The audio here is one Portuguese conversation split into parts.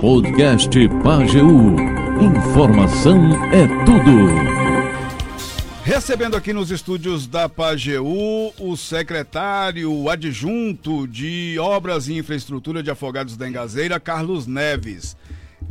Podcast Pageu. Informação é tudo. Recebendo aqui nos estúdios da Pageu o secretário adjunto de Obras e Infraestrutura de Afogados da Engazeira, Carlos Neves.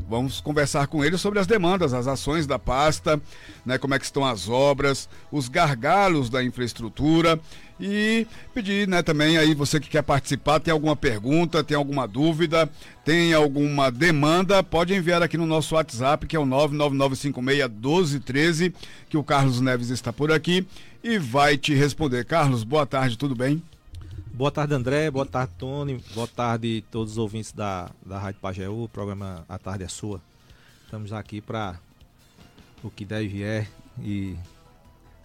Vamos conversar com ele sobre as demandas, as ações da pasta, né, como é que estão as obras, os gargalos da infraestrutura e pedir, né, também aí você que quer participar, tem alguma pergunta, tem alguma dúvida, tem alguma demanda, pode enviar aqui no nosso WhatsApp, que é o 999561213, que o Carlos Neves está por aqui e vai te responder. Carlos, boa tarde, tudo bem? Boa tarde, André. Boa tarde, Tony. Boa tarde todos os ouvintes da, da Rádio Pajeú. O programa A Tarde é Sua. Estamos aqui para o que deve é e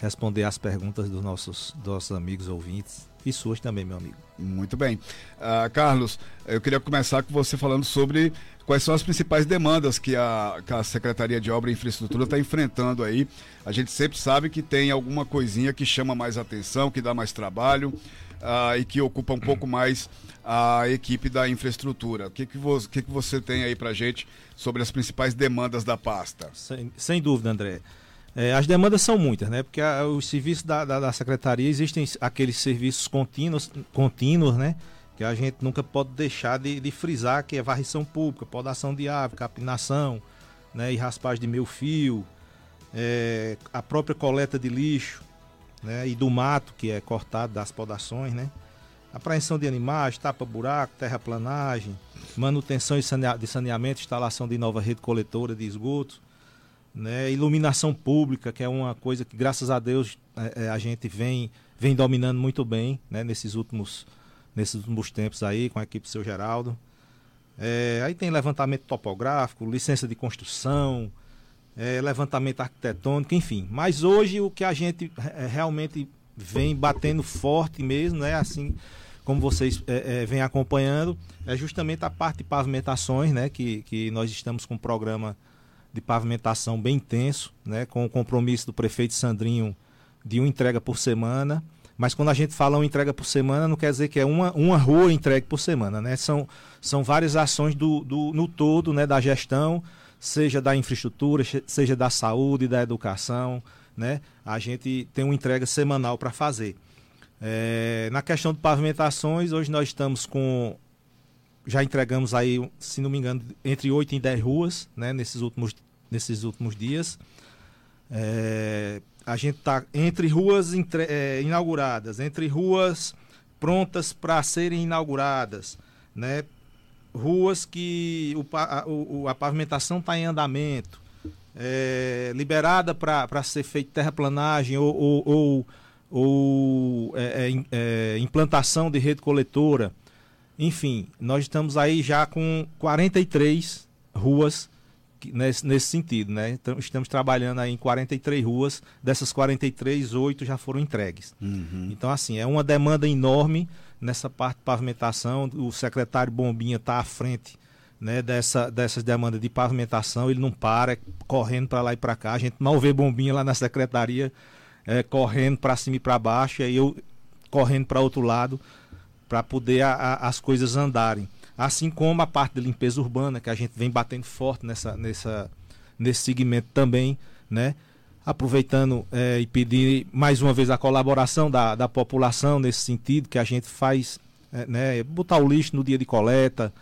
responder as perguntas dos nossos, nossos amigos ouvintes e suas também, meu amigo. Muito bem. Uh, Carlos, eu queria começar com você falando sobre quais são as principais demandas que a, que a Secretaria de Obra e Infraestrutura está enfrentando aí. A gente sempre sabe que tem alguma coisinha que chama mais atenção, que dá mais trabalho uh, e que ocupa um pouco mais a equipe da infraestrutura. O que, que, você, que, que você tem aí para gente sobre as principais demandas da pasta? Sem, sem dúvida, André. É, as demandas são muitas, né? Porque a, os serviços da, da, da, secretaria existem aqueles serviços contínuos, contínuos, né? Que a gente nunca pode deixar de, de frisar, que é varrição pública, podação de árvore, capinação, né? E raspagem de meio fio, é, a própria coleta de lixo, né, e do mato que é cortado das podações, né? Apreensão de animais, tapa-buraco, terraplanagem, manutenção de saneamento, instalação de nova rede coletora de esgotos, né? iluminação pública, que é uma coisa que, graças a Deus, é, é, a gente vem, vem dominando muito bem né? nesses, últimos, nesses últimos tempos aí, com a equipe do seu Geraldo. É, aí tem levantamento topográfico, licença de construção, é, levantamento arquitetônico, enfim. Mas hoje o que a gente é, realmente vem batendo forte mesmo, né? Assim como vocês é, é, vêm acompanhando, é justamente a parte de pavimentações, né? Que, que nós estamos com um programa de pavimentação bem intenso, né? Com o compromisso do prefeito Sandrinho de uma entrega por semana. Mas quando a gente fala uma entrega por semana, não quer dizer que é uma, uma rua entregue por semana, né? São, são várias ações do, do, no todo, né? Da gestão, seja da infraestrutura, seja da saúde, da educação, né? A gente tem uma entrega semanal para fazer. É, na questão de pavimentações, hoje nós estamos com. Já entregamos aí, se não me engano, entre 8 e 10 ruas, né? Nesses últimos, nesses últimos dias. É, a gente está entre ruas entre, é, inauguradas, entre ruas prontas para serem inauguradas, né? ruas que o, a, o, a pavimentação está em andamento, é, liberada para ser feita terraplanagem ou, ou, ou, ou é, é, é, implantação de rede coletora. Enfim, nós estamos aí já com 43 ruas nesse, nesse sentido, né? Então, estamos trabalhando aí em 43 ruas, dessas 43, oito já foram entregues. Uhum. Então, assim, é uma demanda enorme nessa parte de pavimentação. O secretário Bombinha está à frente né, dessa, dessas demandas de pavimentação, ele não para, é correndo para lá e para cá. A gente mal vê Bombinha lá na secretaria, é, correndo para cima e para baixo, e aí eu correndo para outro lado para poder a, a, as coisas andarem. Assim como a parte de limpeza urbana, que a gente vem batendo forte nessa, nessa, nesse segmento também, né? aproveitando é, e pedir mais uma vez a colaboração da, da população nesse sentido, que a gente faz, é, né, botar o lixo no dia de coleta,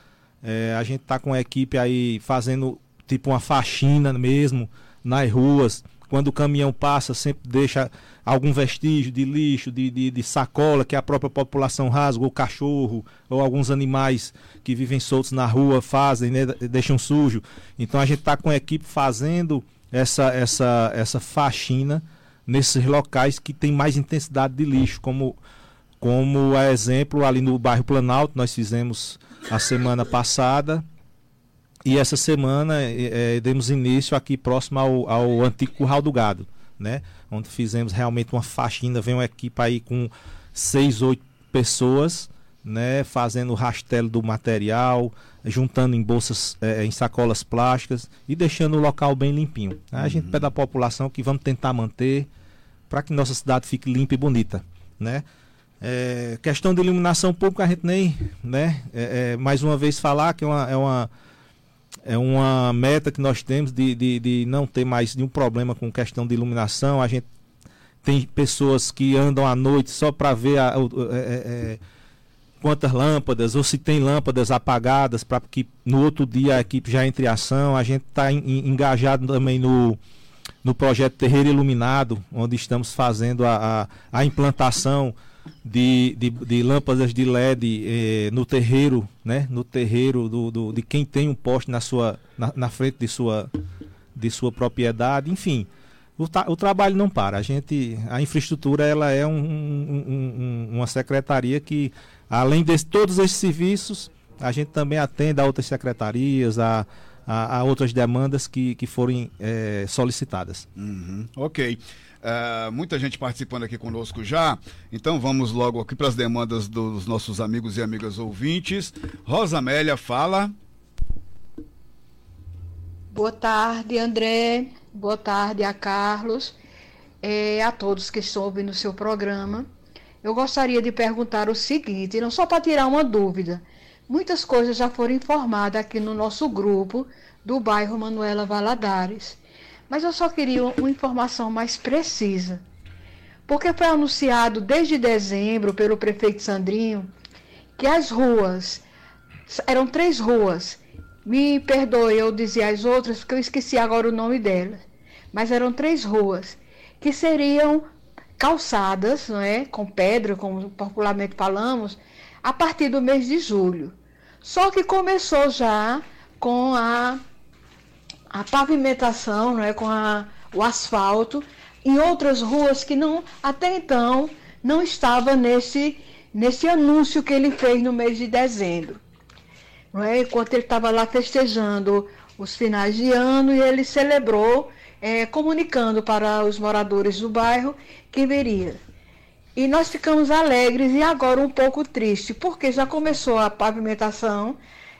é, a gente está com a equipe aí fazendo tipo uma faxina mesmo nas ruas, quando o caminhão passa sempre deixa algum vestígio de lixo, de, de, de sacola que a própria população rasga, ou cachorro, ou alguns animais que vivem soltos na rua fazem, né, deixam sujo. Então a gente está com a equipe fazendo essa, essa, essa faxina nesses locais que tem mais intensidade de lixo, como, como exemplo ali no bairro Planalto, nós fizemos a semana passada. E essa semana é, demos início aqui próximo ao, ao antigo Curral do Gado, né? Onde fizemos realmente uma faxina, vem uma equipe aí com seis, oito pessoas, né? Fazendo o rastelo do material, juntando em bolsas, é, em sacolas plásticas e deixando o local bem limpinho. A uhum. gente pede à população que vamos tentar manter para que nossa cidade fique limpa e bonita, né? É, questão de iluminação pública a gente nem, né? É, mais uma vez falar que é uma, é uma é uma meta que nós temos de, de, de não ter mais nenhum problema com questão de iluminação. A gente tem pessoas que andam à noite só para ver a, a, a, a, quantas lâmpadas, ou se tem lâmpadas apagadas, para que no outro dia a equipe já entre em ação. A gente está engajado também no, no projeto Terreiro Iluminado, onde estamos fazendo a, a, a implantação de, de, de, lâmpadas de LED eh, no terreiro, né? No terreiro do, do, de quem tem um poste na sua na, na frente de sua de sua propriedade, enfim. O, o, trabalho não para. A gente, a infraestrutura, ela é um, um, um, uma secretaria que, além de todos esses serviços, a gente também atende a outras secretarias, a, a, a outras demandas que, que forem é, solicitadas. Uhum. Ok. Uh, muita gente participando aqui conosco já. Então vamos logo aqui para as demandas dos nossos amigos e amigas ouvintes. Rosa Amélia, fala. Boa tarde, André. Boa tarde a Carlos. É, a todos que estão ouvindo o seu programa. Eu gostaria de perguntar o seguinte, não só para tirar uma dúvida. Muitas coisas já foram informadas aqui no nosso grupo do bairro Manuela Valadares. Mas eu só queria uma informação mais precisa. Porque foi anunciado desde dezembro pelo prefeito Sandrinho que as ruas, eram três ruas, me perdoe eu dizer as outras, porque eu esqueci agora o nome delas, mas eram três ruas que seriam calçadas, não é? com pedra, como popularmente falamos, a partir do mês de julho. Só que começou já com a a pavimentação, não é, com a, o asfalto, em outras ruas que não até então não estava nesse, nesse anúncio que ele fez no mês de dezembro. Não é? Enquanto ele estava lá festejando os finais de ano e ele celebrou, é, comunicando para os moradores do bairro que viria. E nós ficamos alegres e agora um pouco tristes, porque já começou a pavimentação,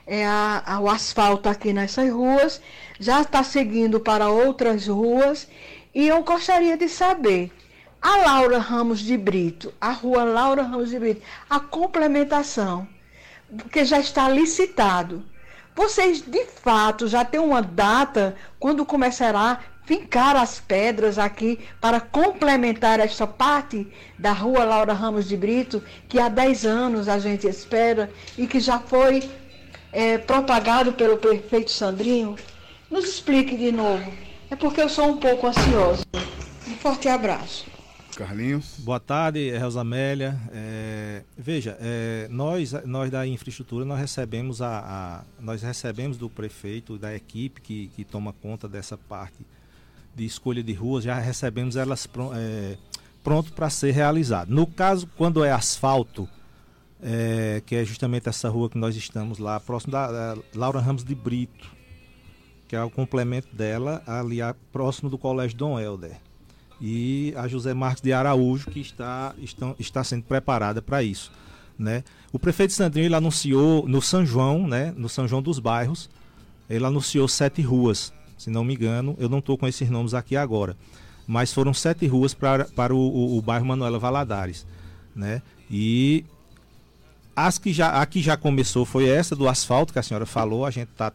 é, a, a, o asfalto aqui nessas ruas, já está seguindo para outras ruas. E eu gostaria de saber, a Laura Ramos de Brito, a rua Laura Ramos de Brito, a complementação, porque já está licitado. Vocês de fato já têm uma data quando começará a fincar as pedras aqui para complementar esta parte da rua Laura Ramos de Brito, que há 10 anos a gente espera e que já foi é, propagado pelo prefeito Sandrinho, nos explique de novo. É porque eu sou um pouco ansiosa. Um forte abraço. Carlinhos. Boa tarde, Rosa Amélia. É, veja, é, nós, nós da infraestrutura nós recebemos a, a, nós recebemos do prefeito da equipe que, que toma conta dessa parte de escolha de ruas, já recebemos elas é, pronto para ser realizado. No caso, quando é asfalto, é, que é justamente essa rua que nós estamos lá, próximo da, da Laura Ramos de Brito, que é o complemento dela, ali próximo do Colégio Dom Helder. E a José Marques de Araújo, que está, estão, está sendo preparada para isso. Né? O prefeito Sandrinho ele anunciou no São João, né, no São João dos Bairros, ele anunciou sete ruas, se não me engano, eu não estou com esses nomes aqui agora, mas foram sete ruas para, para o, o, o bairro Manuela Valadares. Né? E as que já, a que já começou foi essa do asfalto que a senhora falou. A gente está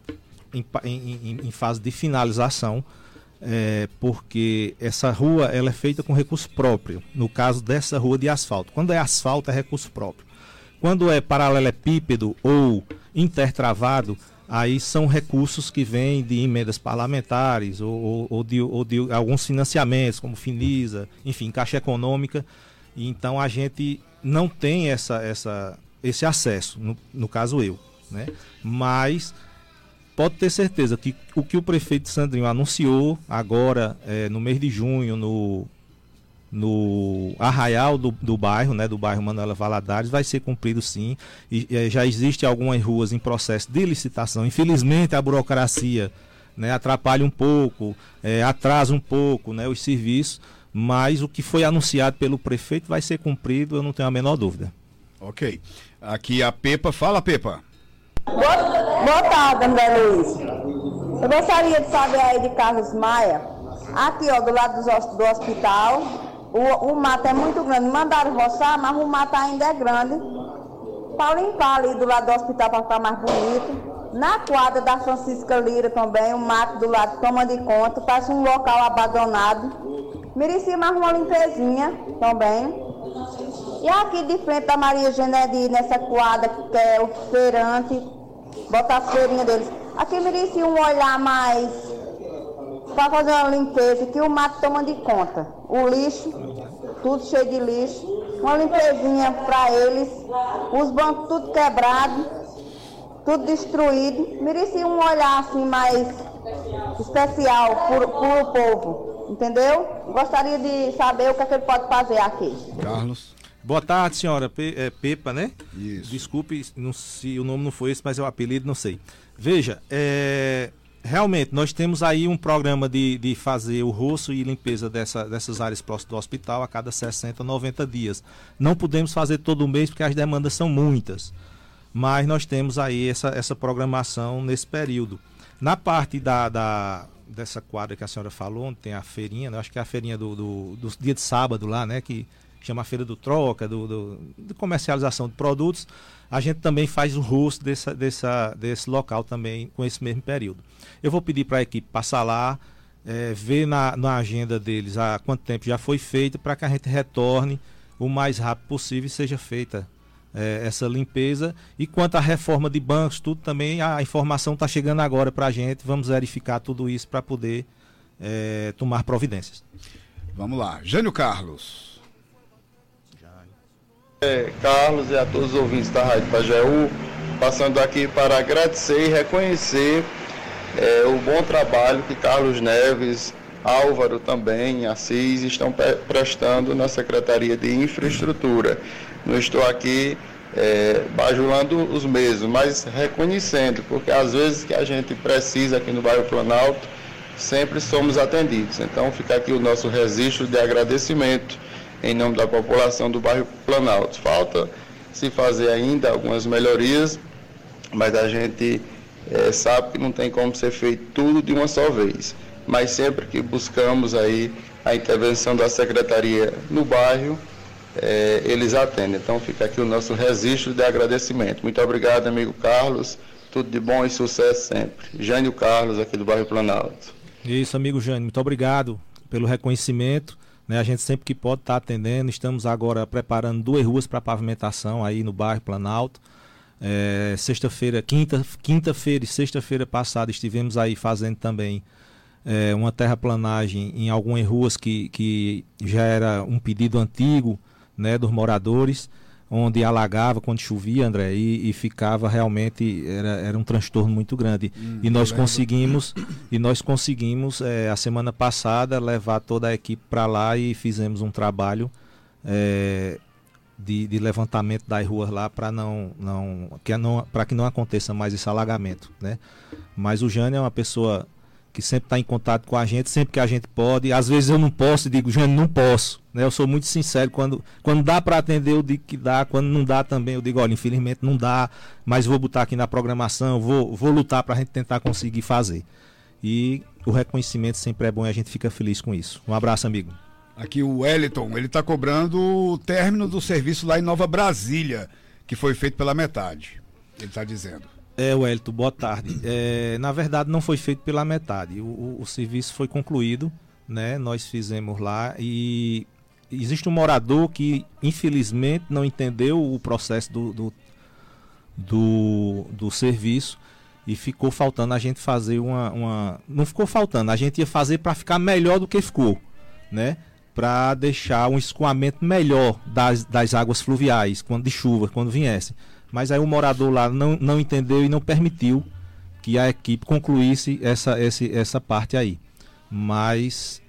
em, em, em, fase de finalização, é, porque essa rua ela é feita com recurso próprio. No caso dessa rua de asfalto. Quando é asfalto, é recurso próprio. Quando é paralelepípedo ou intertravado, aí são recursos que vêm de emendas parlamentares ou, ou, ou, de, ou de alguns financiamentos, como Finisa, enfim, Caixa Econômica. Então a gente não tem essa, essa, esse acesso, no, no caso eu. Né? Mas pode ter certeza que o que o prefeito Sandrinho anunciou agora, é, no mês de junho, no, no arraial do, do bairro, né, do bairro Manuela Valadares, vai ser cumprido sim. E, é, já existe algumas ruas em processo de licitação. Infelizmente, a burocracia né, atrapalha um pouco, é, atrasa um pouco né, os serviços, mas o que foi anunciado pelo prefeito vai ser cumprido, eu não tenho a menor dúvida. Ok. Aqui a Pepa. Fala, Pepa. Boa, boa tarde, André Luiz. Eu gostaria de saber aí de Carlos Maia, aqui ó, do lado do, do hospital, o, o mato é muito grande. Mandaram roçar, mas o mato ainda é grande. Para limpar ali do lado do hospital para ficar mais bonito. Na quadra da Francisca Lira também, o mato do lado toma de conta, parece um local abandonado. Merecia mais uma limpezinha também. E aqui de frente da Maria Genedi, nessa quadra, que é o feirante, botar as feirinhas deles. Aqui merecia um olhar mais para fazer uma limpeza, que o mato toma de conta. O lixo, tudo cheio de lixo. Uma limpezinha para eles. Os bancos tudo quebrado, tudo destruído. Merecia um olhar assim mais especial para o povo. Entendeu? Gostaria de saber o que, é que ele pode fazer aqui. Carlos. Boa tarde, senhora Pe é, Pepa, né? Isso. Desculpe não, se o nome não foi esse, mas é o apelido, não sei. Veja, é, realmente, nós temos aí um programa de, de fazer o rosto e limpeza dessa, dessas áreas próximas do hospital a cada 60, 90 dias. Não podemos fazer todo mês porque as demandas são muitas. Mas nós temos aí essa, essa programação nesse período. Na parte da, da dessa quadra que a senhora falou, onde tem a feirinha, né? acho que é a feirinha do, do, do, dia de sábado lá, né? Que chama feira do troca, do, do, de comercialização de produtos a gente também faz o rosto dessa, dessa, desse local também com esse mesmo período. Eu vou pedir para a equipe passar lá, é, ver na, na agenda deles há quanto tempo já foi feito para que a gente retorne o mais rápido possível e seja feita é, essa limpeza. E quanto à reforma de bancos, tudo também, a informação está chegando agora para a gente. Vamos verificar tudo isso para poder é, tomar providências. Vamos lá. Jânio Carlos. É, Carlos e a todos os ouvintes da Rádio Pajeú, passando aqui para agradecer e reconhecer é, o bom trabalho que Carlos Neves, Álvaro também, Assis estão prestando na Secretaria de Infraestrutura. Não estou aqui é, bajulando os mesmos, mas reconhecendo, porque às vezes que a gente precisa aqui no bairro Planalto, sempre somos atendidos. Então fica aqui o nosso registro de agradecimento em nome da população do bairro Planalto. Falta se fazer ainda algumas melhorias, mas a gente é, sabe que não tem como ser feito tudo de uma só vez. Mas sempre que buscamos aí a intervenção da secretaria no bairro, é, eles atendem. Então fica aqui o nosso registro de agradecimento. Muito obrigado, amigo Carlos. Tudo de bom e sucesso sempre. Jânio Carlos, aqui do bairro Planalto. Isso, amigo Jânio. Muito obrigado pelo reconhecimento. Né? A gente sempre que pode estar tá atendendo. Estamos agora preparando duas ruas para pavimentação aí no bairro Planalto. É, sexta-feira, quinta, quinta-feira e sexta-feira passada estivemos aí fazendo também é, uma terraplanagem em algumas ruas que, que já era um pedido antigo né, dos moradores onde alagava quando chovia, André, e, e ficava realmente era, era um transtorno muito grande. Hum, e nós conseguimos e nós conseguimos é, a semana passada levar toda a equipe para lá e fizemos um trabalho é, de, de, levantamento das ruas lá para não não que não para que não aconteça mais esse alagamento, né? Mas o Jânio é uma pessoa que sempre está em contato com a gente, sempre que a gente pode. Às vezes eu não posso, digo, Jânio, não posso. Né? Eu sou muito sincero. Quando, quando dá para atender, eu digo que dá. Quando não dá também, eu digo, olha, infelizmente não dá, mas vou botar aqui na programação, vou, vou lutar para a gente tentar conseguir fazer. E o reconhecimento sempre é bom e a gente fica feliz com isso. Um abraço, amigo. Aqui o Wellington, ele está cobrando o término do serviço lá em Nova Brasília, que foi feito pela metade. Ele está dizendo. É, Wellington, boa tarde. É, na verdade, não foi feito pela metade. O, o, o, serviço foi concluído, né? Nós fizemos lá e existe um morador que, infelizmente, não entendeu o processo do, do, do, do serviço e ficou faltando a gente fazer uma, uma. Não ficou faltando, a gente ia fazer para ficar melhor do que ficou, né? Para deixar um escoamento melhor das, das águas fluviais, quando de chuva, quando viesse. Mas aí o morador lá não, não entendeu e não permitiu que a equipe concluísse essa, essa, essa parte aí. Mas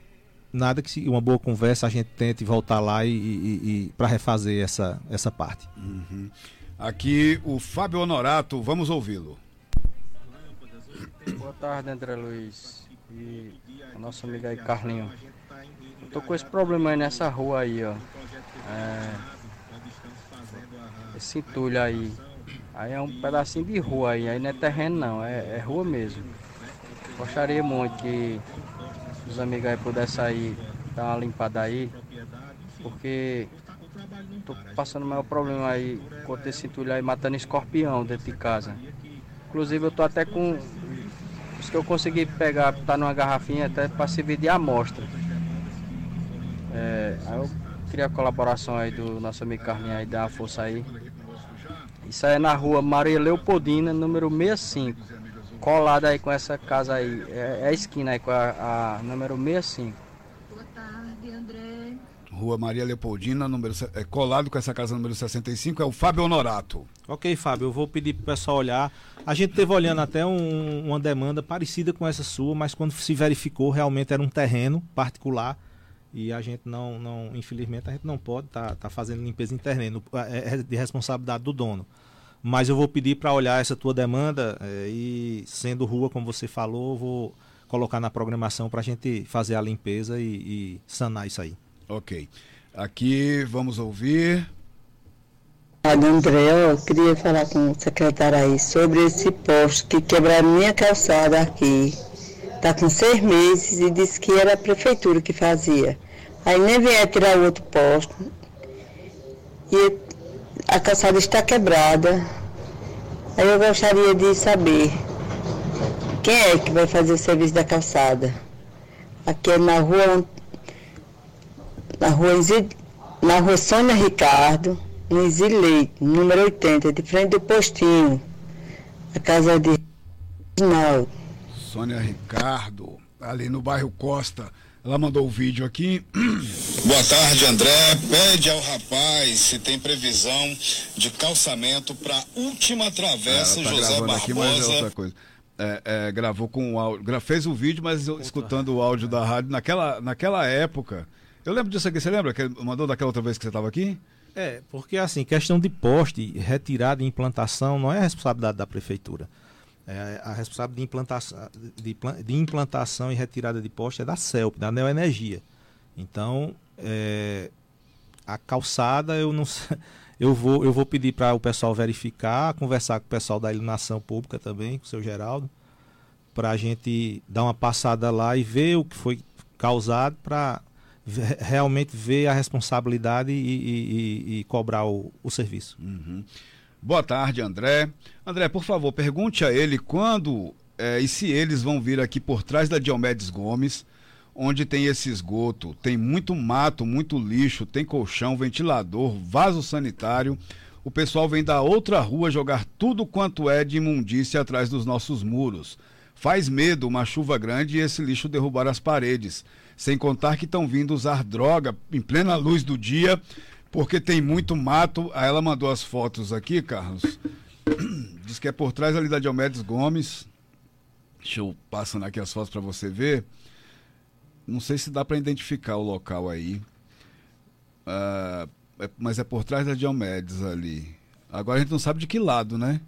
nada que se uma boa conversa a gente tente voltar lá e, e, e para refazer essa, essa parte. Uhum. Aqui o Fábio Honorato, vamos ouvi-lo. Boa tarde, André Luiz. E o nosso amigo aí, Carlinho. Eu tô com esse problema aí nessa rua aí, ó. É esse entulho aí. Aí é um pedacinho de rua aí, aí não é terreno não, é, é rua mesmo. Gostaria muito que os amigos aí pudessem sair, dar uma limpada aí, porque tô passando o maior problema aí com esse entulho aí matando escorpião dentro de casa. Inclusive eu tô até com. Os que eu consegui pegar, tá numa garrafinha até para servir de amostra. É, aí eu queria a colaboração aí do nosso amigo Carlinhos aí, dar uma força aí. Isso aí é na rua Maria Leopoldina, número 65. Colada aí com essa casa aí. É, é a esquina aí com a, a número 65. Boa tarde, André. Rua Maria Leopoldina, número, é, colado com essa casa número 65, é o Fábio Honorato. Ok, Fábio, eu vou pedir pro pessoal olhar. A gente teve olhando até um- uma demanda parecida com essa sua, mas quando se verificou, realmente era um terreno particular e a gente não, não infelizmente, a gente não pode estar tá, fazendo limpeza em terreno, é é de responsabilidade do dono. Mas eu vou pedir para olhar essa tua demanda é, e, sendo rua, como você falou, eu vou colocar na programação para a gente fazer a limpeza e, e sanar isso aí. Ok. Aqui vamos ouvir. André, eu queria falar com o secretário aí sobre esse poste que quebraram minha calçada aqui. Está com seis meses e disse que era a prefeitura que fazia. Aí nem vieram tirar o outro poste. E a calçada está quebrada. Aí eu gostaria de saber quem é que vai fazer o serviço da calçada. Aqui é na rua, na rua, na rua Sônia Ricardo, no Isileite, número 80, de frente do postinho. A casa de Reginaldo. Sônia Ricardo, ali no bairro Costa. Ela mandou o vídeo aqui. Boa tarde, André. Pede ao rapaz se tem previsão de calçamento para última travessa Ela tá José gravando aqui, mas é Barbosa. outra coisa. É, é, gravou com o áudio. Fez o vídeo, mas eu, escutando o áudio da rádio naquela, naquela época. Eu lembro disso aqui, você lembra? Que mandou daquela outra vez que você estava aqui? É, porque assim, questão de poste, retirada e implantação não é responsabilidade da prefeitura. É, a responsabilidade de implantação, de, de implantação e retirada de poste é da CELP, da Neoenergia. Então, é, a calçada eu não eu vou eu vou pedir para o pessoal verificar, conversar com o pessoal da iluminação pública também, com o seu Geraldo, para a gente dar uma passada lá e ver o que foi causado para realmente ver a responsabilidade e, e- e- e cobrar o, o serviço. Boa tarde, André. André, por favor, pergunte a ele quando eh, e se eles vão vir aqui por trás da Diomedes Gomes, onde tem esse esgoto, tem muito mato, muito lixo, tem colchão, ventilador, vaso sanitário. O pessoal vem da outra rua jogar tudo quanto é de imundícia atrás dos nossos muros. Faz medo uma chuva grande e esse lixo derrubar as paredes. Sem contar que estão vindo usar droga em plena luz do dia, porque tem muito mato. Aí ela mandou as fotos aqui, Carlos. Diz que é por trás ali da Diomedes Gomes. Deixa eu passando aqui as fotos para você ver. Não sei se dá para identificar o local aí. Ah, é- mas é por trás da Diomedes ali. Agora a gente não sabe de que lado, né?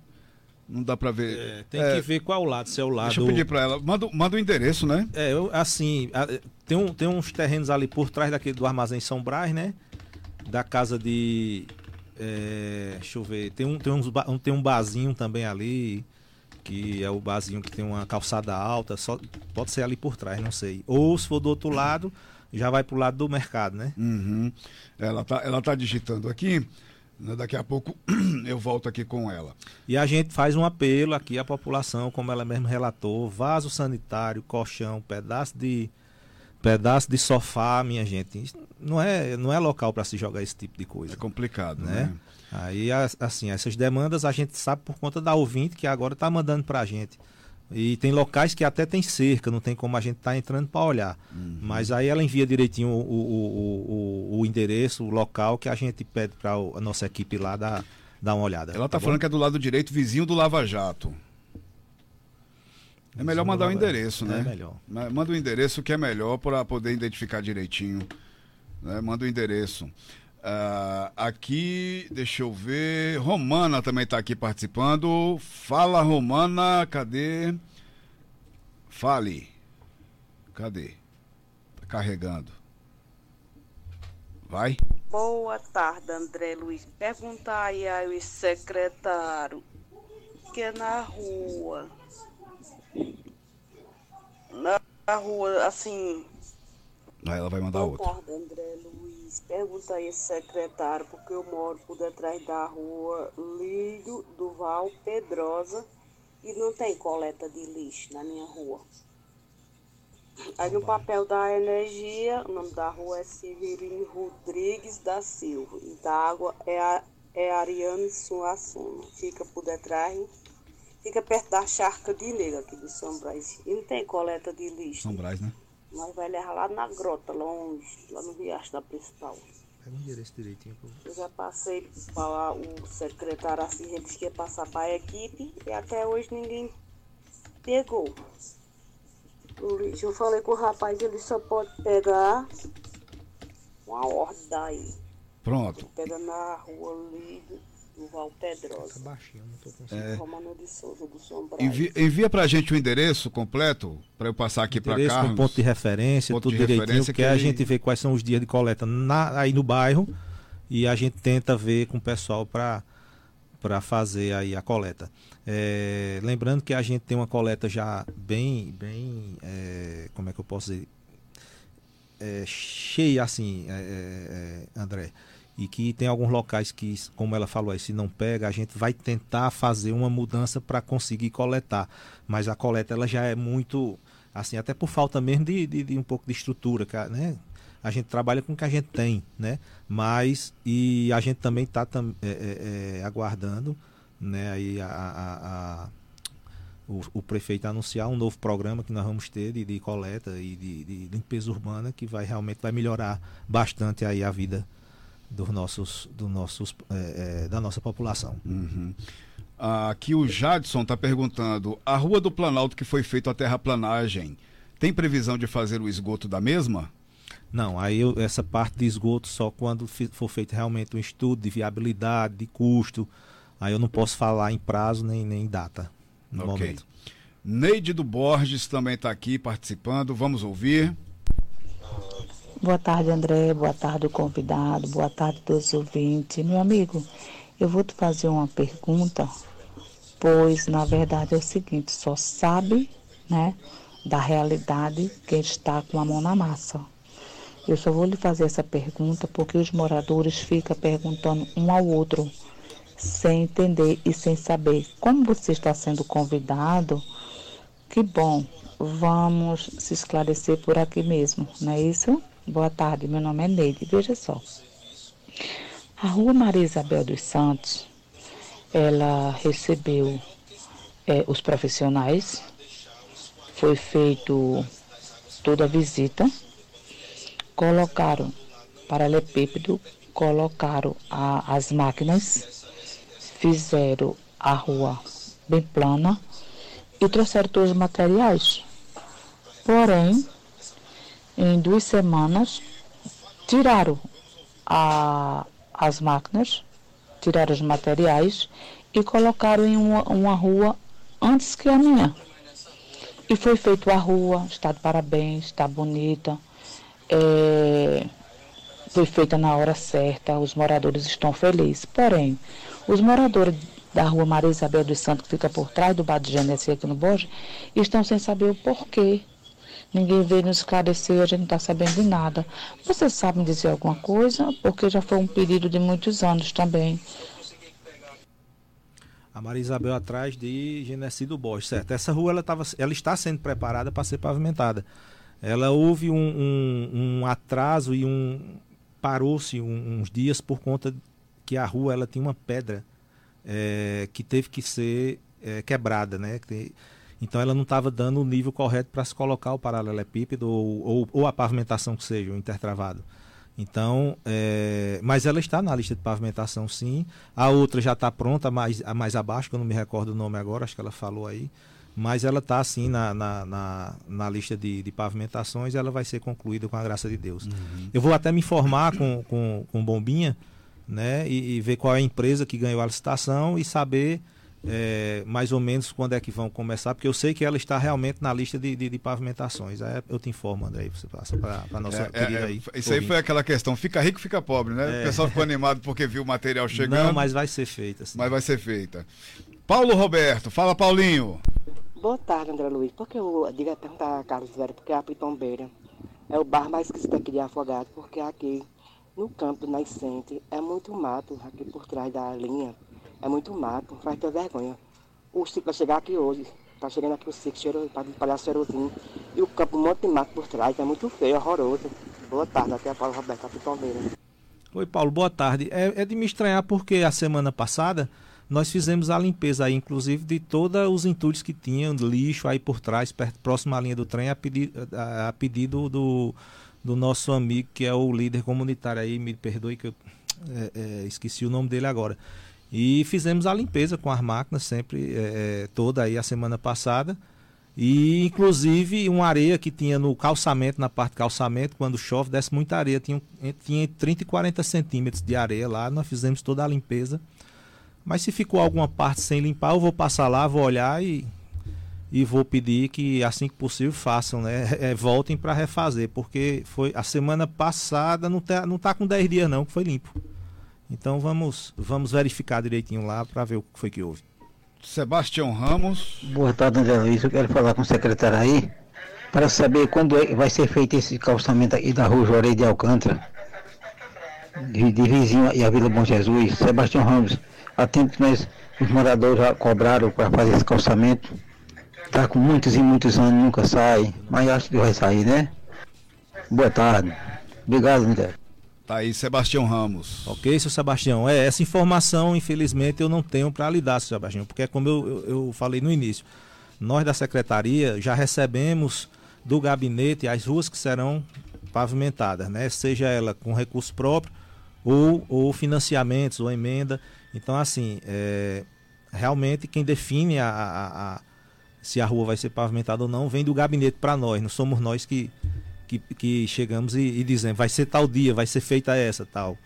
Não dá para ver. É, tem É, que ver qual lado, se é o lado. Deixa eu pedir para ela. Manda, manda o endereço, né? É, eu, assim, tem, um, tem uns terrenos ali por trás daquele do Armazém São Brás, né? Da casa de. é, deixa eu ver. Tem um, tem, uns, um- tem um barzinho também ali, que é o barzinho que tem uma calçada alta. Só, pode ser ali por trás, não sei. Ou se for do outro lado, já vai pro lado do mercado, né? Uhum. Ela tá, ela tá digitando aqui. né? Daqui a pouco eu volto aqui com ela. E a gente faz um apelo aqui à população, como ela mesmo relatou, vaso sanitário, colchão, pedaço de pedaço de sofá, minha gente. Não é, não é local para se jogar esse tipo de coisa. É complicado, né? né? Aí, as- assim, essas demandas a gente sabe por conta da ouvinte que agora está mandando para a gente. E tem locais que até tem cerca, não tem como a gente estar entrando para olhar. Uhum. Mas aí ela envia direitinho o, o, o, o- endereço, o local que a gente pede para a nossa equipe lá dar, dar uma olhada. Ela tá, bom? falando que é do lado direito, vizinho do Lava Jato. É melhor mandar o Lava- endereço, né? É melhor. Ma- Manda o endereço que é melhor para poder identificar direitinho. né? Manda o endereço. Ah, aqui, deixa eu ver. Romana também está aqui participando. Fala, Romana, cadê? Fale. Cadê? Tá carregando. Vai. Boa tarde, André Luiz. Perguntar aí ao secretário que é na rua. Na rua, assim. Aí ela vai mandar outra. tarde, André Luiz. Pergunta aí secretário, porque eu moro por detrás da rua Lírio Duval Pedrosa. e não tem coleta de lixo na minha rua. Aí no papel da energia, o nome da rua é Severino Rodrigues da Silva. E da água é, a, é Ariane Suassuna. Fica por detrás, fica perto da charca de nega aqui do São Brás. E não tem coleta de lixo. São Brás, né? Nós vai levar lá na grota, longe, lá no riacho da principal. Pega um endereço direitinho. Pô. Eu já passei para o secretário assim, ele disse que ia passar para a equipe e até hoje ninguém pegou. O lixo. Eu falei com o rapaz, ele só pode pegar uma ordem daí. Pronto. Pega na rua ali Val Pedrosa. Tá baixinho, não tô conseguindo. É. Romano de Souza do Brás. Envia, pra gente o endereço completo, para eu passar aqui para cá. com ponto de referência, Ponto tudo de direitinho, referência porque que a ele- gente vê quais são os dias de coleta na- aí no bairro e a gente tenta ver com o pessoal para para fazer aí a coleta. É, lembrando que a gente tem uma coleta já bem, bem, é, como é que eu posso dizer, é, cheia assim, é, é, é, André, e que tem alguns locais que, como ela falou aí, se não pega, a gente vai tentar fazer uma mudança para conseguir coletar. Mas a coleta ela já é muito, assim, até por falta mesmo de, de, de um pouco de estrutura, né? A gente trabalha com o que a gente tem, né? Mas e a gente também está aguardando, né? Aí a, a- a- o, o prefeito anunciar um novo programa que nós vamos ter de, de coleta e de, de limpeza urbana que vai realmente vai melhorar bastante aí a vida dos nossos, dos nossos, eh, eh, da nossa população. Uhum. Aqui o Jadson está perguntando: a rua do Planalto que foi feita a terraplanagem, tem previsão de fazer o esgoto da mesma? Não, aí eu- essa parte de esgoto só quando for feito realmente um estudo de viabilidade, de custo. Aí eu não posso falar em prazo nem, nem data no Ok. momento. Neide do Borges também está aqui participando. Vamos ouvir. Boa tarde, André. Boa tarde, convidado. Boa tarde, todos os ouvintes. Meu amigo, eu vou te fazer uma pergunta, pois na verdade é o seguinte: só sabe, né, da realidade quem está com a mão na massa. Eu só vou lhe fazer essa pergunta porque os moradores ficam perguntando um ao outro, sem entender e sem saber. Como você está sendo convidado, que bom, vamos se esclarecer por aqui mesmo, não é isso? Boa tarde, meu nome é Neide. Veja só. A rua Maria Isabel dos Santos, ela recebeu eh, os profissionais, foi feito toda a visita, colocaram paralelepípedo, colocaram a- as máquinas, fizeram a rua bem plana e trouxeram todos os materiais. Porém, em duas semanas, tiraram a- as máquinas, tiraram os materiais e colocaram em uma, uma rua antes que a minha. E foi feita a rua, está de parabéns, está bonita. É, foi feita na hora certa, os moradores estão felizes. Porém, os moradores da rua Maria Isabel dos Santos, que fica por trás do bar de Genesi aqui no Borges, estão sem saber o porquê. Ninguém veio nos esclarecer, a gente não está sabendo de nada. Vocês sabem dizer alguma coisa? Porque já foi um pedido de muitos anos também. A Maria Isabel atrás de Genesi do Borges, certo? Essa rua ela, tava, ela está sendo preparada para ser pavimentada. Ela houve um, um- um atraso e um parou-se um- uns dias por conta que a rua ela tinha uma pedra eh, que teve que ser eh, quebrada, né? Que- Então ela não estava dando o nível correto para se colocar o paralelepípedo ou, ou, ou a pavimentação que seja, o intertravado. Então, é, mas ela está na lista de pavimentação, sim. A outra já está pronta, mais, a mais abaixo, que eu não me recordo o nome agora, acho que ela falou aí. Mas ela está, sim, na, na, na, na lista de, de pavimentações ela vai ser concluída com a graça de Deus. Eu vou até me informar com, com, com Bombinha, né? E, e ver qual é a empresa que ganhou a licitação e saber é, mais ou menos quando é que vão começar, porque eu sei que ela está realmente na lista de, de, de pavimentações. Aí eu te informo, André, aí você passa para a nossa É, é, querida é, aí. isso aí ouvinte. foi aquela questão: fica rico, fica pobre, né? É. O pessoal ficou animado porque viu o material chegando. Não, mas vai ser feita. Assim. Mas vai ser feita. Paulo Roberto, fala Paulinho. Boa tarde, André Luiz. Por que eu digo perguntar a Carlos Vera, porque a Pitombeira é o bar mais esquisito aqui de Afogado, porque aqui no campo Nascente é muito mato, aqui por trás da linha é muito mato, faz ter vergonha. O ciclo vai chegar aqui hoje. Tá chegando aqui o ciclo, cheiro, para espalhar cheirosinho. E o campo, um monte de mato por trás, é muito feio, horroroso. Boa tarde, aqui é Paulo Roberto, aqui Palmeira. Oi, Paulo, boa tarde. É, é de me estranhar porque a semana passada nós fizemos a limpeza aí, inclusive, de todos os entulhos que tinham, lixo aí por trás, perto, próximo à linha do trem, a, a, a pedido do, do nosso amigo, que é o líder comunitário aí, me perdoe que eu é, é, esqueci o nome dele agora. E fizemos a limpeza com as máquinas sempre, é, é toda aí a semana passada. E inclusive uma areia que tinha no calçamento, na parte do calçamento, quando chove, desce muita areia. Tinha, tinha 30 e 40 centímetros de areia lá, nós fizemos toda a limpeza. Mas se ficou alguma parte sem limpar, eu vou passar lá, vou olhar e, e vou pedir que assim que possível façam, né? É, voltem para refazer, porque foi a semana passada, não tá, não tá com 10 dias não, que foi limpo. Então vamos, vamos verificar direitinho lá para ver o que foi que houve. Sebastião Ramos. Boa tarde, André Luiz. Eu quero falar com o secretário aí para saber quando é, vai ser feito esse calçamento aí da rua Juarez de Alcântara, de, de vizinho e a Vila Bom Jesus. Sebastião Ramos, há tempo que nós, os moradores já cobraram para fazer esse calçamento. Está com muitos e muitos anos, nunca sai, mas acho que vai sair, né? Boa tarde. Obrigado, André. Tá aí, Sebastião Ramos. Ok, seu Sebastião. É, essa informação, infelizmente, eu não tenho para lhe dar, seu Sebastião, porque é como eu, eu, eu, falei no início, nós da secretaria já recebemos do gabinete as ruas que serão pavimentadas, né? Seja ela com recurso próprio ou, ou financiamentos ou emenda. Então, assim, é, realmente quem define a, a, a, se a rua vai ser pavimentada ou não vem do gabinete para nós, não somos nós que que, que chegamos e, e dizemos, vai ser tal dia, vai ser feita essa, tal.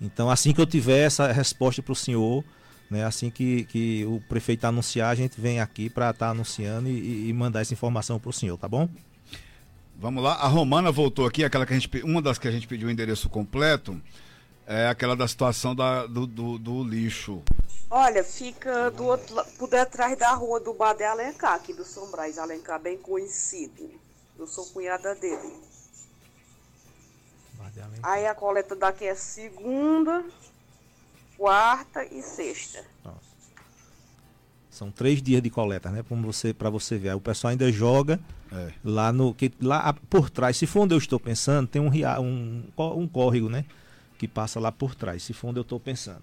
Então, assim que eu tiver essa resposta para o senhor, né, assim que, que o prefeito anunciar, a gente vem aqui para estar tá anunciando e, e, mandar essa informação para o senhor, tá bom? Vamos lá, a Romana voltou aqui, aquela que a gente, uma das que a gente pediu o endereço completo, é aquela da situação da, do, do, do lixo. Olha, fica do outro, por detrás da rua do Badé Alencar, aqui do Sombrais Alencar, bem conhecido. Eu sou cunhada dele. Aí a coleta daqui é segunda, quarta e sexta. Nossa. São três dias de coleta, né? Como você, para você ver. Aí o pessoal ainda joga é. lá no que lá por trás. Se for onde eu estou pensando, tem um, um, um córrego, né? Que passa lá por trás. Se for onde eu estou pensando.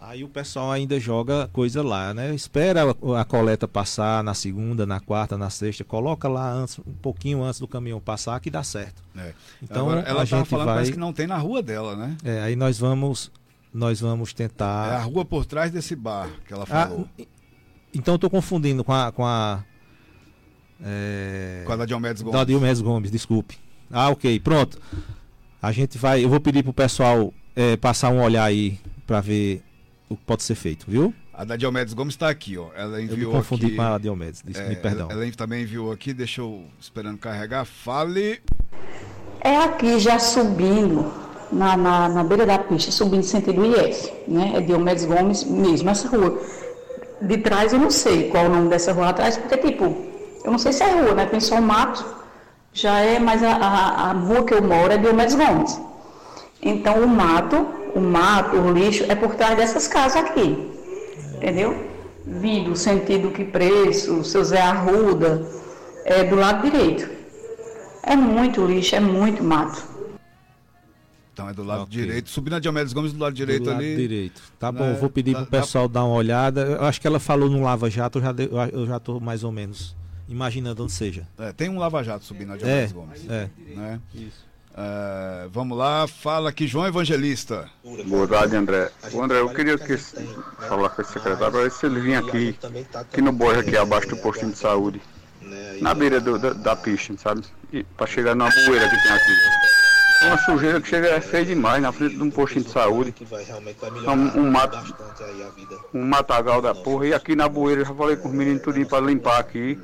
Aí o pessoal ainda joga coisa lá, né? Espera a, coleta passar na segunda, na quarta, na sexta, coloca lá antes, um pouquinho antes do caminhão passar que dá certo. É. Então Agora, ela a gente falando, vai... parece que não tem na rua dela, né? É, aí nós vamos nós vamos tentar. É a rua por trás desse bar que ela ah, falou. Ah, então eu tô confundindo com a com a é... com a da Diomedes Gomes. Da Diomedes Gomes, desculpe. Ah, ok, pronto. A gente vai, eu vou pedir pro pessoal é, passar um olhar aí para ver o que pode ser feito, viu? A da Diomedes Gomes está aqui, ó. Ela enviou. Eu me confundi aqui, com a Diomedes, é, me perdão. Ela, ela, também enviou aqui, deixa eu esperando carregar. Fale. É aqui já subindo, na, na, na beira da pista, subindo sentido IF, né? É Diomedes Gomes mesmo, essa rua. De trás eu não sei qual o nome dessa rua atrás, porque tipo, eu não sei se é rua, né? Tem só um mato, já é, mas a, a, a rua que eu moro é Diomedes Gomes. Então o mato o mato, o lixo, é por trás dessas casas aqui. Entendeu? Vindo, sentido que preço, seu Zé Arruda, é do lado direito. É muito lixo, é muito mato. Então é do lado okay. direito. Subindo a Diomedes Gomes do lado direito do lado ali. direito. Tá bom, né? vou pedir para o pessoal dar uma olhada. Eu acho que ela falou no Lava Jato, eu já, de, eu já tô mais ou menos imaginando onde seja. É, tem um Lava Jato subindo a Diomedes é, Gomes. É. Né? Isso. Uh, vamos lá, fala aqui, João Evangelista. Boa tarde, André. André, eu queria que falar com esse secretário para ver se ele vinha aqui, aqui no borro, aqui abaixo do postinho de saúde, na beira do, da, da pista, sabe? Para chegar na bueira que tem aqui. É uma sujeira que chega é feia demais na frente de um postinho de saúde. Um, um, mato, um matagal da porra. E aqui na bueira, eu já falei com os meninos tudinho para limpar aqui.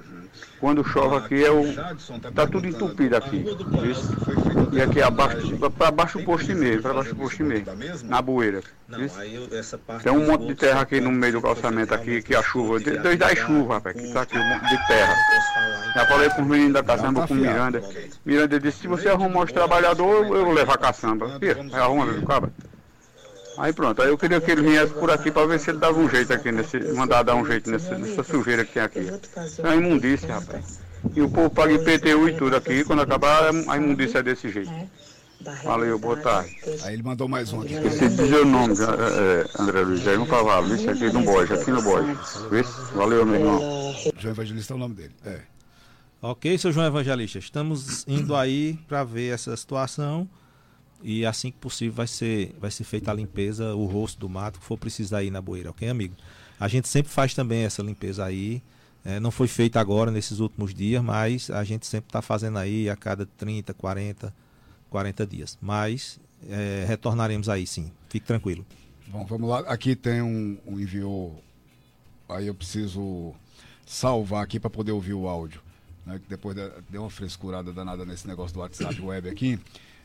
Quando chove aqui é o. tá tudo entupido aqui. Isso. E aqui abaixo, para baixo do posto mesmo, para baixo do posto mesmo. Na bueira. Tem um monte de terra aqui no meio do calçamento aqui, que a chuva, desde a chuva, rapaz, que tá aqui, um monte de terra. Já falei com os meninos da caçamba com Miranda. Miranda disse, se você arrumar os trabalhadores, eu levo a caçamba. Arruma, meu cabra. Aí pronto, aí eu queria que ele viesse por aqui para ver se ele dava um jeito aqui, nesse, mandar dar um jeito nessa, nessa sujeira que tem aqui. É uma imundícia, rapaz. E o povo paga IPTU e tudo aqui, quando acabar a imundícia é desse jeito. Valeu, boa tarde. Aí ele mandou mais um aqui. Esqueci de dizer o nome, é, é, André Luiz, aí no cavalo, isso aqui no Borges, aqui no Borges. Valeu, meu irmão. João Evangelista é o nome dele. É. Ok, seu João Evangelista, estamos indo aí para ver essa situação e assim que possível vai ser, vai ser feita a limpeza, o rosto do mato que for precisar aí na boeira, ok, amigo? A gente sempre faz também essa limpeza aí. É, não foi feita agora nesses últimos dias, mas a gente sempre está fazendo aí a cada 30, 40, 40 dias. Mas é, retornaremos aí sim, fique tranquilo. Bom, vamos lá. Aqui tem um, um enviou. Aí eu preciso salvar aqui para poder ouvir o áudio. Né, depois deu uma frescurada danada nesse negócio do WhatsApp web aqui.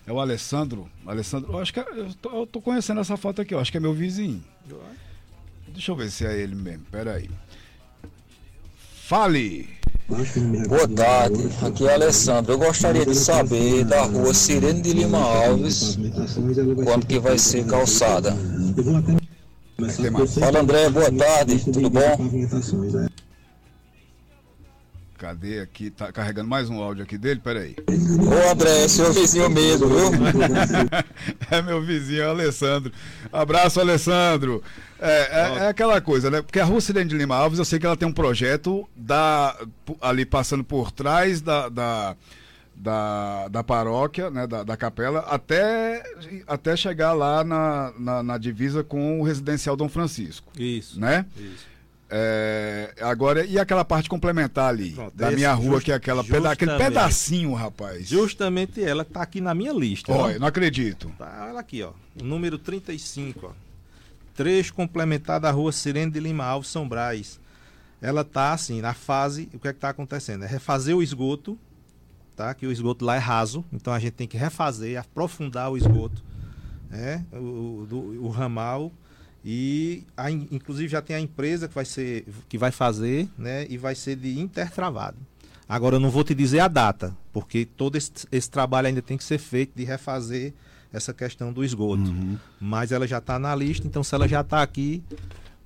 É o Alessandro. Alessandro, eu acho que é, eu tô, eu tô conhecendo essa foto aqui, eu acho que é meu vizinho. Deixa eu ver se é ele mesmo. Pera aí. Fale! Boa tarde, aqui é Alessandro. Eu gostaria de saber da rua Sirene de Lima Alves, quando que vai ser calçada. Fala André, boa tarde, tudo bom? Cadê aqui? Tá carregando mais um áudio aqui dele? Peraí. Ô André, é seu vizinho mesmo, viu? é meu vizinho, Alessandro. Abraço, Alessandro. É, é, é, aquela coisa, né? Porque a Rua Sirene de Lima Alves, eu sei que ela tem um projeto da, ali passando por trás da, da, da, da paróquia, né? Da, da, capela, até, até chegar lá na, na, na divisa com o residencial Dom Francisco. Isso. Né? Isso. É, agora, e aquela parte complementar ali, Pronto, da minha rua, just, que é aquela peda aquele pedacinho, rapaz. Justamente ela que tá aqui na minha lista. Olha, não acredito. Tá, olha aqui, ó. Número 35, ó. Trecho complementar da rua Sirene de Lima Alves, São Brás. Ela tá assim, na fase, o que é que tá acontecendo? É refazer o esgoto, tá? Que o esgoto lá é raso, então a gente tem que refazer, aprofundar o esgoto, né? O, do, o ramal e a, inclusive já tem a empresa que vai ser que vai fazer, né? E vai ser de intertravado. Agora eu não vou te dizer a data, porque todo esse, esse trabalho ainda tem que ser feito de refazer essa questão do esgoto. Uhum. Mas ela já está na lista, então se ela já está aqui.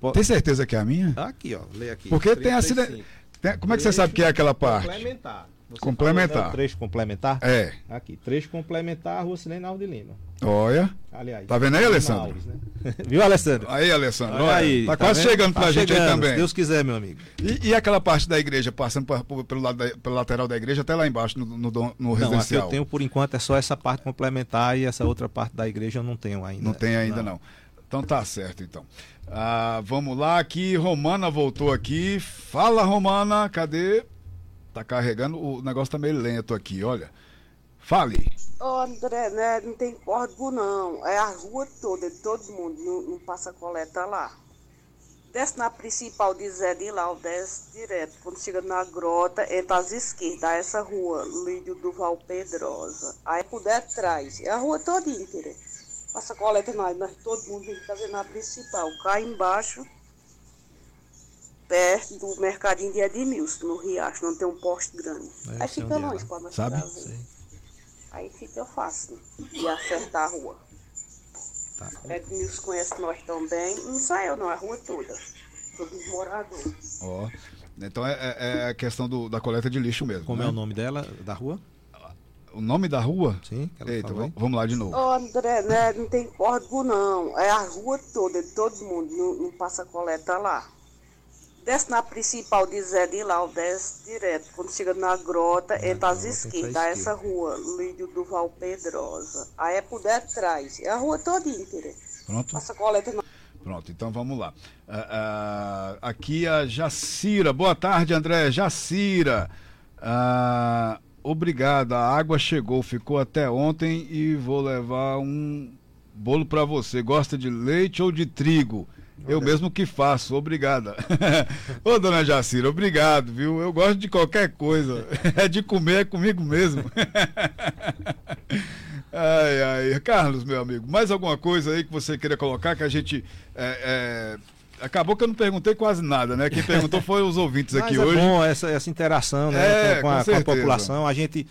Pode... Tem certeza que é a minha? Aqui, ó. Lê aqui. Porque 35. tem acidente. Tem... Como é que você sabe que é aquela parte? Complementar. Você complementar. Falou, né, trecho complementar? É. Aqui, trecho complementar, Rua Silene de Lima. Olha. Aliás. Tá vendo aí, Alessandro? Alves, né? Viu, Alessandro? Aí, Alessandro. Olha aí. Tá, tá quase vendo? chegando pra tá gente chegando, aí também. Se Deus quiser, meu amigo. E, e, aquela parte da igreja, passando por, pelo, lado da, pelo lateral da igreja até lá embaixo, no, no, no residencial? Não, eu tenho por enquanto é só essa parte complementar e essa outra parte da igreja eu não tenho ainda. Não tem ainda, não. não. Então tá certo, então. Ah, vamos lá, aqui, Romana voltou aqui. Fala, Romana, cadê? Tá carregando, o negócio tá meio lento aqui, olha. Fale. Ô André, né, não tem código não. É a rua toda, todo mundo, não, não passa coleta lá. Desce na principal de Zé de Lau, desce direto. Quando chega na grota, entra às esquerdas, essa rua, Lídio Duval Pedrosa. Aí por detrás, é a rua toda inteira. Passa coleta nós, nós todo mundo tem que fazer na principal. Cá embaixo, perto do mercadinho de Edmilson, no Riacho, não tem um poste grande. É, Aí fica longe para nós Sabe? Aí fica fácil de acertar a rua. Tá. Edmilson conhece nós também, não só eu não, a rua toda. Todos os moradores. Ó. Oh. Então é, é, é, a questão do, da coleta de lixo mesmo. Como né? é o nome dela, da rua? O nome da rua? Sim, Eita, vamos, vamos lá de novo. Ô, André, né, não tem código não. É a rua toda, todo mundo não, não passa coleta lá. Desce na principal de Zé de Lau, desce direto. Quando chega na grota, na entra às esquerdas, essa rua, Lídio Duval Pedrosa. Aí é por detrás. É a rua toda inteira. Pronto. Passa coleta na... Pronto, então vamos lá. Uh, uh, aqui a Jacira. Boa tarde, André. Jacira. Uh, obrigado. A água chegou, ficou até ontem e vou levar um bolo para você. Gosta de leite ou de trigo? Eu mesmo que faço, obrigada. Ô, dona Jacira, obrigado, viu? Eu gosto de qualquer coisa. É de comer, é comigo mesmo. Ai, ai. Carlos, meu amigo, mais alguma coisa aí que você queria colocar que a gente. É, é... Acabou que eu não perguntei quase nada, né? Quem perguntou foi os ouvintes aqui Mas é hoje. bom essa, essa interação né? É, com, a, com, com a população. A gente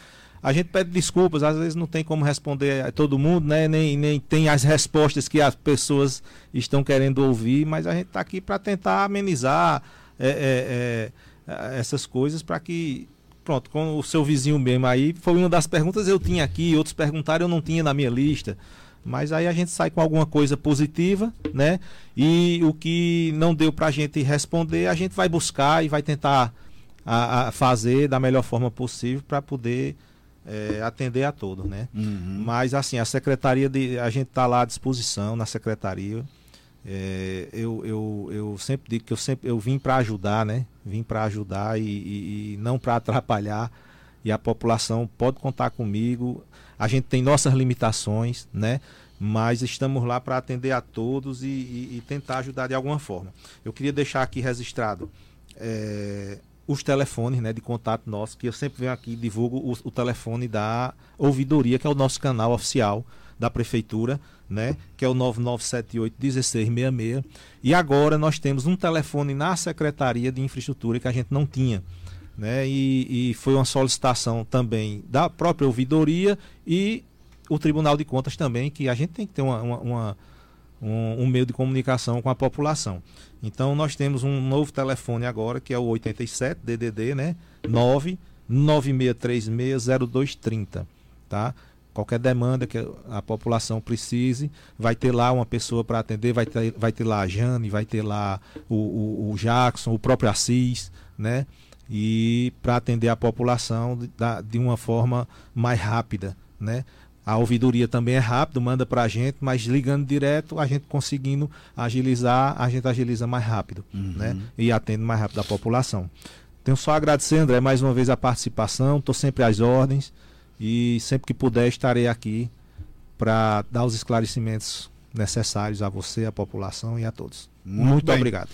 a gente pede desculpas, às vezes não tem como responder a todo mundo, né? Nem, nem tem as respostas que as pessoas estão querendo ouvir, mas a gente está aqui para tentar amenizar é, é, é, essas coisas para que pronto, com o seu vizinho mesmo aí, foi uma das perguntas eu tinha aqui, outros perguntaram eu não tinha na minha lista. Mas aí a gente sai com alguma coisa positiva, né? E o que não deu para a gente responder, a gente vai buscar e vai tentar a, a fazer da melhor forma possível para poder é, atender a todos, né? Uhum. Mas assim, a secretaria de, a gente está lá à disposição na secretaria. É, eu, eu, eu sempre digo que eu sempre eu vim para ajudar, né? Vim para ajudar e, e, e não para atrapalhar. E a população pode contar comigo. A gente tem nossas limitações, né? Mas estamos lá para atender a todos e, e, e, tentar ajudar de alguma forma. Eu queria deixar aqui registrado é, os telefones né, de contato nosso, que eu sempre venho aqui e divulgo o, o, telefone da ouvidoria, que é o nosso canal oficial da prefeitura, né, que é o 9978 1666. E agora nós temos um telefone na Secretaria de Infraestrutura que a gente não tinha. Né, e, e foi uma solicitação também da própria ouvidoria e o Tribunal de Contas também, que a gente tem que ter uma, uma, uma um, um, meio de comunicação com a população. Então nós temos um novo telefone agora, que é o 87 DDD, né? 996360230, tá? Qualquer demanda que a população precise, vai ter lá uma pessoa para atender, vai ter, vai ter lá a Jane, vai ter lá o, o, o Jackson, o próprio Assis, né? E para atender a população de, de uma forma mais rápida, né? A ouvidoria também é rápido, manda para a gente, mas ligando direto, a gente conseguindo agilizar, a gente agiliza mais rápido, uhum. né? E atende mais rápido a população. Tenho só a agradecer, André, mais uma vez a participação, estou sempre às ordens e sempre que puder estarei aqui para dar os esclarecimentos necessários a você, à população e a todos. Muito, Muito obrigado.